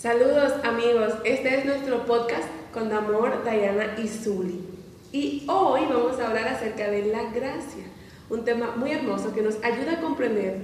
Saludos amigos, este es nuestro podcast con Amor, Diana y Zuli. Y hoy vamos a hablar acerca de la gracia, un tema muy hermoso que nos ayuda a comprender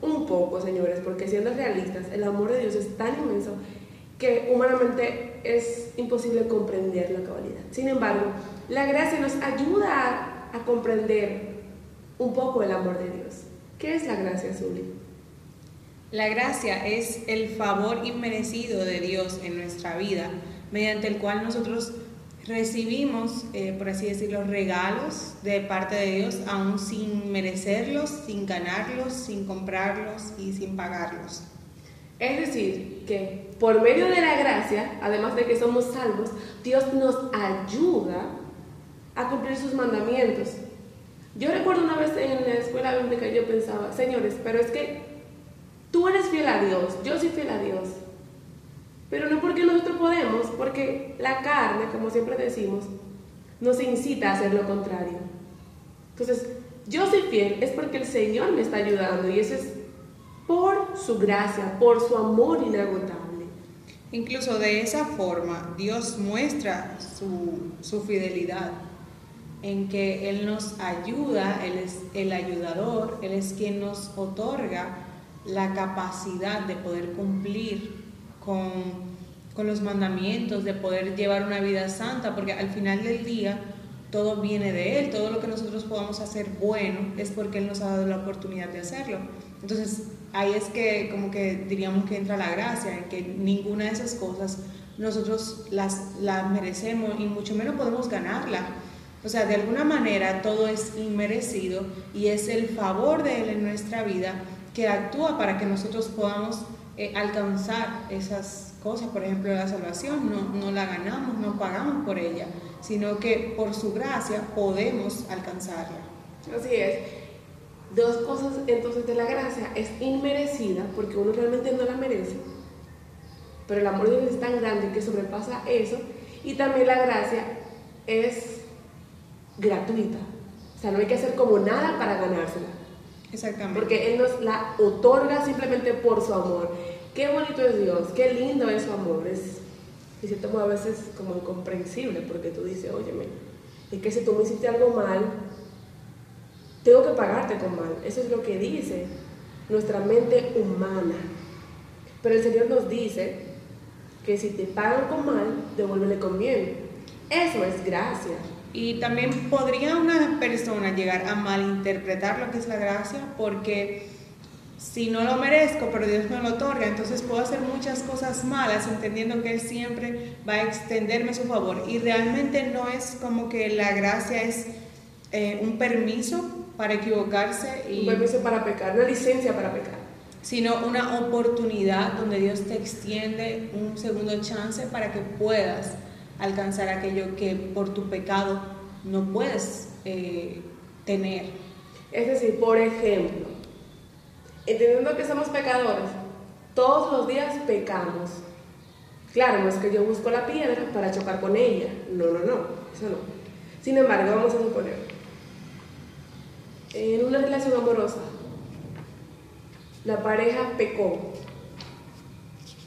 un poco, señores, porque siendo realistas, el amor de Dios es tan inmenso que humanamente es imposible comprender la cabalidad. Sin embargo, la gracia nos ayuda a, comprender un poco el amor de Dios. ¿Qué es la gracia, Zuli? La gracia es el favor inmerecido de Dios en nuestra vida, mediante el cual nosotros recibimos, eh, por así decirlo, regalos de parte de Dios, aún sin merecerlos, sin ganarlos, sin comprarlos y sin pagarlos. Es decir, que por medio de la gracia, además de que somos salvos, Dios nos ayuda a cumplir sus mandamientos. Yo recuerdo una vez en la escuela bíblica yo pensaba, señores, pero es que Tú eres fiel a Dios, yo soy fiel a Dios. Pero no porque nosotros podemos, porque la carne, como siempre decimos, nos incita a hacer lo contrario. Entonces, yo soy fiel es porque el Señor me está ayudando y eso es por su gracia, por su amor inagotable. Incluso de esa forma, Dios muestra su, su fidelidad en que Él nos ayuda, Él es el ayudador, Él es quien nos otorga la capacidad de poder cumplir con, los mandamientos, de poder llevar una vida santa, porque al final del día todo viene de Él, todo lo que nosotros podamos hacer bueno es porque Él nos ha dado la oportunidad de hacerlo. Entonces ahí es que como que diríamos que entra la gracia, en que ninguna de esas cosas nosotros las, las merecemos y mucho menos podemos ganarla. O sea, de alguna manera todo es inmerecido y es el favor de Él en nuestra vida que actúa para que nosotros podamos eh, alcanzar esas cosas. Por ejemplo, la salvación no, no la ganamos, no pagamos por ella, sino que por su gracia podemos alcanzarla. Así es. Dos cosas entonces de la gracia es inmerecida porque uno realmente no la merece, pero el amor de Dios es tan grande que sobrepasa eso y también la gracia es gratuita. O sea, no hay que hacer como nada para ganársela. Exactamente. Porque Él nos la otorga simplemente por su amor. Qué bonito es Dios, qué lindo es su amor. Es, y cierto modo, a veces como incomprensible, porque tú dices, óyeme, es que si tú me hiciste algo mal, tengo que pagarte con mal. Eso es lo que dice nuestra mente humana. Pero el Señor nos dice que si te pagan con mal, devuélvele con bien. Eso es gracia. Y también podría una persona llegar a malinterpretar lo que es la gracia porque si no lo merezco, pero Dios me lo otorga, entonces puedo hacer muchas cosas malas entendiendo que Él siempre va a extenderme su favor. Y realmente no es como que la gracia es eh, un permiso para equivocarse. Y, un permiso para pecar, una licencia para pecar. Sino una oportunidad donde Dios te extiende un segundo chance para que puedas alcanzar aquello que por tu pecado no puedes eh, tener. Es decir, por ejemplo, entendiendo que somos pecadores, todos los días pecamos. Claro, no es que yo busco la piedra para chocar con ella. No, no, no, eso no. Sin embargo, vamos a suponer, en una relación amorosa, la pareja pecó.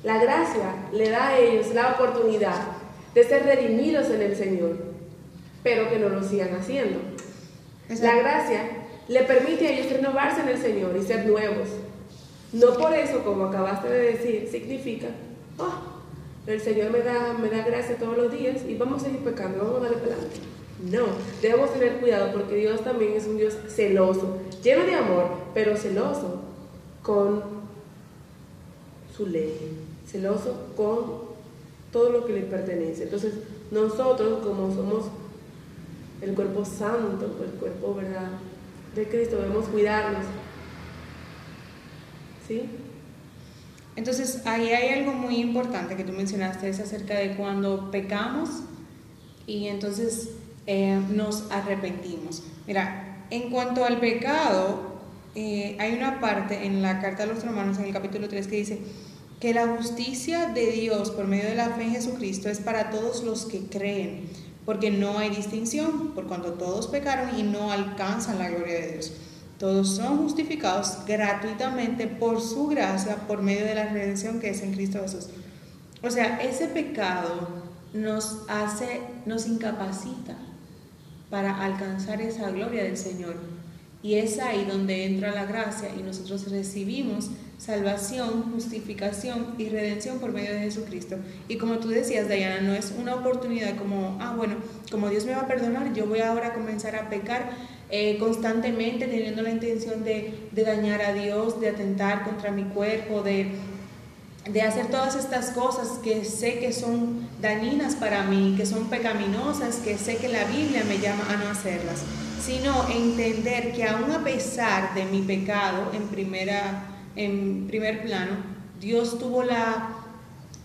La gracia le da a ellos la oportunidad de ser redimidos en el Señor, pero que no lo sigan haciendo. La gracia le permite a ellos renovarse en el Señor y ser nuevos. No por eso, como acabaste de decir, significa, oh, el Señor me da, me da gracia todos los días y vamos a seguir pecando, vamos a darle adelante. No, debemos tener cuidado porque Dios también es un Dios celoso, lleno de amor, pero celoso con su ley, celoso con todo lo que le pertenece. Entonces, nosotros como somos el cuerpo santo, el cuerpo ¿verdad? de Cristo, debemos cuidarnos. ¿Sí? Entonces, ahí hay algo muy importante que tú mencionaste, es acerca de cuando pecamos y entonces eh, nos arrepentimos. Mira, en cuanto al pecado, eh, hay una parte en la carta de los romanos, en el capítulo 3, que dice, que la justicia de Dios por medio de la fe en Jesucristo es para todos los que creen, porque no hay distinción, por cuanto todos pecaron y no alcanzan la gloria de Dios. Todos son justificados gratuitamente por su gracia, por medio de la redención que es en Cristo Jesús. O sea, ese pecado nos hace, nos incapacita para alcanzar esa gloria del Señor. Y es ahí donde entra la gracia y nosotros recibimos salvación, justificación y redención por medio de Jesucristo. Y como tú decías, Diana, no es una oportunidad como, ah, bueno, como Dios me va a perdonar, yo voy ahora a comenzar a pecar eh, constantemente teniendo la intención de, de dañar a Dios, de atentar contra mi cuerpo, de de hacer todas estas cosas que sé que son dañinas para mí, que son pecaminosas, que sé que la Biblia me llama a no hacerlas, sino entender que aún a pesar de mi pecado en primera en primer plano, Dios tuvo la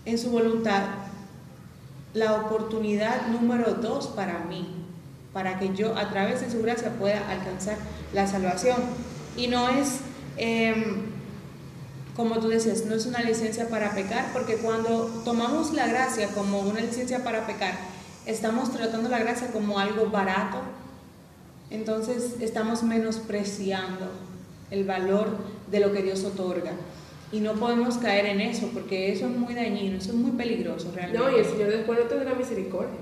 en su voluntad la oportunidad número dos para mí, para que yo a través de su gracia pueda alcanzar la salvación. Y no es em, como tú decías, no es una licencia para pecar, porque cuando tomamos la gracia como una licencia para pecar, estamos tratando la gracia como algo barato, entonces estamos menospreciando el valor de lo que Dios otorga. Y no podemos caer en eso, porque eso es muy dañino, eso es muy peligroso realmente. No, y el Señor después no tendrá misericordia.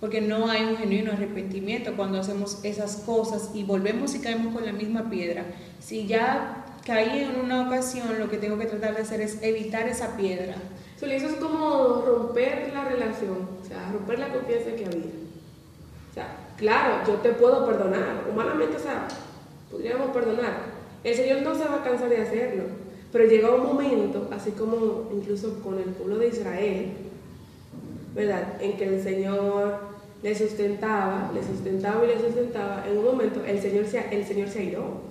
Porque no hay un genuino arrepentimiento cuando hacemos esas cosas y volvemos y caemos con la misma piedra. Si ya caí en una ocasión, lo que tengo que tratar de hacer es evitar esa piedra. eso es como romper la relación, o sea, romper la confianza que había. O sea, claro, yo te puedo perdonar, humanamente, o sea, podríamos perdonar. El Señor no se va a cansar de hacerlo, pero llega un momento, así como incluso con el pueblo de Israel, ¿verdad? En que el Señor le sustentaba, le sustentaba y le sustentaba, en un momento el Señor se, el Señor se airó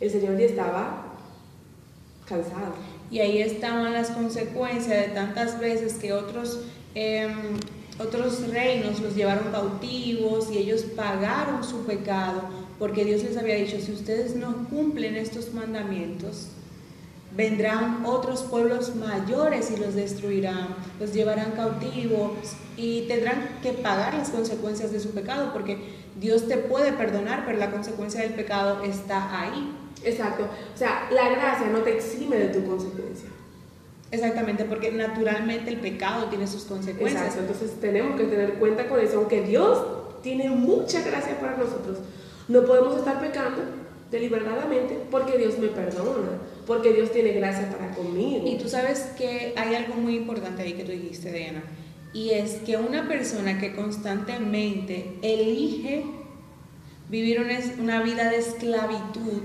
el Señor ya estaba cansado. Y ahí estaban las consecuencias de tantas veces que otros, em, otros reinos los llevaron cautivos y ellos pagaron su pecado, porque Dios les había dicho, si ustedes no cumplen estos mandamientos, vendrán otros pueblos mayores y los destruirán, los llevarán cautivos y tendrán que pagar las consecuencias de su pecado, porque Dios te puede perdonar, pero la consecuencia del pecado está ahí. Exacto. O sea, la gracia no te exime de tu consecuencia. Exactamente, porque naturalmente el pecado tiene sus consecuencias. Exacto, entonces tenemos que tener cuenta con eso, aunque Dios tiene mucha gracia para nosotros, no podemos estar pecando deliberadamente porque Dios me perdona, porque Dios tiene gracia para conmigo. Y tú sabes que hay algo muy importante ahí que tú dijiste, Diana, y es que una persona que constantemente elige vivir una, una vida de esclavitud,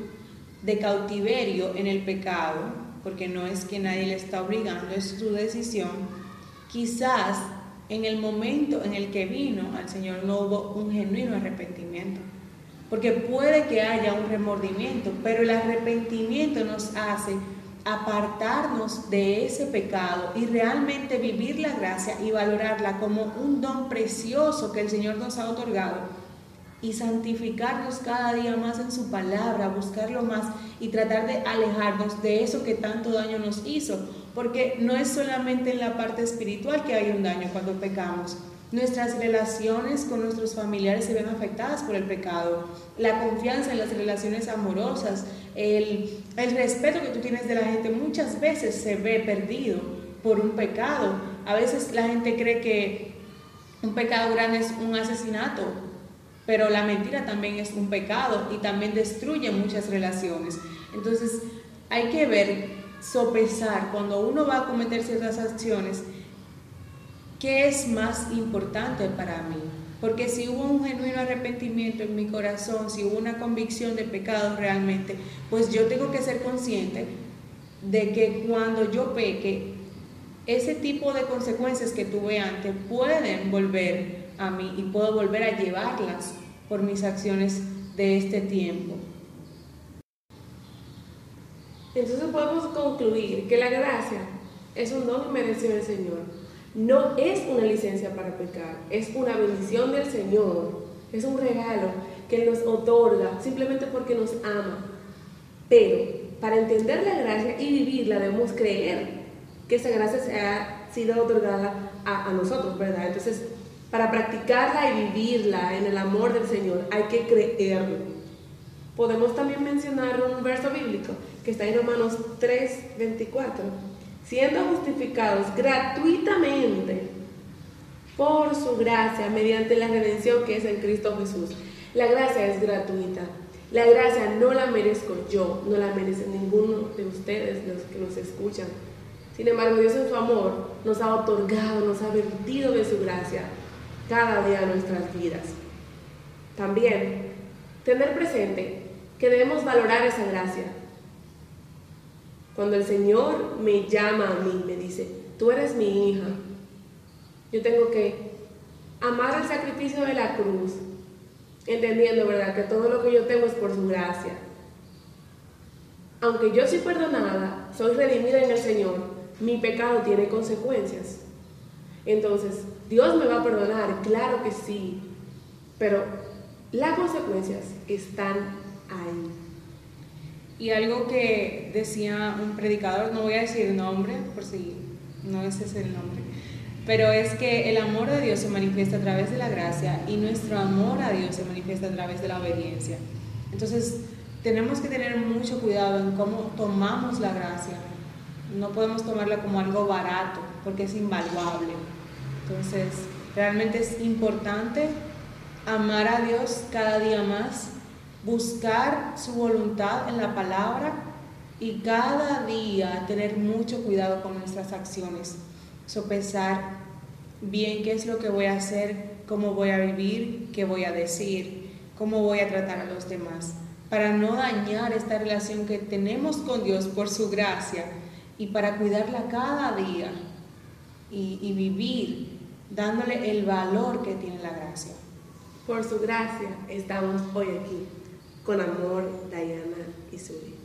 de cautiverio en el pecado, porque no es que nadie le está obligando, es su decisión, quizás en el momento en el que vino al Señor no hubo un genuino arrepentimiento. Porque puede que haya un remordimiento, pero el arrepentimiento nos hace apartarnos de ese pecado y realmente vivir la gracia y valorarla como un don precioso que el Señor nos ha otorgado y santificarnos cada día más en su palabra, buscarlo más y tratar de alejarnos de eso que tanto daño nos hizo, porque no es solamente en la parte espiritual que hay un daño cuando pecamos. Nuestras relaciones con nuestros familiares se ven afectadas por el pecado. La confianza en las relaciones amorosas, el, respeto que tú tienes de la gente muchas veces se ve perdido por un pecado. A veces la gente cree que un pecado grande es un asesinato pero la mentira también es un pecado y también destruye muchas relaciones. Entonces hay que ver, sopesar, cuando uno va a cometer ciertas acciones, qué es más importante para mí. Porque si hubo un genuino arrepentimiento en mi corazón, si hubo una convicción de pecado realmente, pues yo tengo que ser consciente de que cuando yo peque, ese tipo de consecuencias que tuve antes pueden volver a mí y puedo volver a llevarlas por mis acciones de este tiempo. Entonces podemos concluir que la gracia es un don merecido del Señor. No es una licencia para pecar, es una bendición del Señor, es un regalo que nos otorga simplemente porque nos ama. Pero para entender la gracia y vivirla debemos creer que esa gracia se ha sido otorgada a, a nosotros, ¿verdad? Entonces para practicarla y vivirla en el amor del Señor hay que creerlo. Podemos también mencionar un verso bíblico que está en Romanos 3, 24. siendo justificados gratuitamente por su gracia mediante la redención que es en Cristo Jesús. La gracia es gratuita. La gracia no la merezco yo, no la merece ninguno de ustedes, los que nos escuchan. Sin embargo, Dios en su amor nos ha otorgado, nos ha vertido de su gracia cada día en nuestras vidas. También, tener presente que debemos valorar esa gracia. Cuando el Señor me llama a mí, me dice, tú eres mi hija, yo tengo que amar el sacrificio de la cruz, entendiendo, ¿verdad?, que todo lo que yo tengo es por su gracia. Aunque yo soy perdonada, soy redimida en el Señor, mi pecado tiene consecuencias. Entonces, Dios me va a perdonar, claro que sí, pero las consecuencias están ahí. Y algo que decía un predicador, no voy a decir nombre, por si no ese es el nombre, pero es que el amor de Dios se manifiesta a través de la gracia y nuestro amor a Dios se manifiesta a través de la obediencia. Entonces, tenemos que tener mucho cuidado en cómo tomamos la gracia. No podemos tomarla como algo barato, porque es invaluable. Entonces, realmente es importante amar a Dios cada día más, buscar su voluntad en la palabra y cada día tener mucho cuidado con nuestras acciones. Sopesar bien qué es lo que voy a hacer, cómo voy a vivir, qué voy a decir, cómo voy a tratar a los demás, para no dañar esta relación que tenemos con Dios por su gracia y para cuidarla cada día y, y vivir dándole el valor que tiene la gracia. Por su gracia estamos hoy aquí, con amor, Diana y Suri.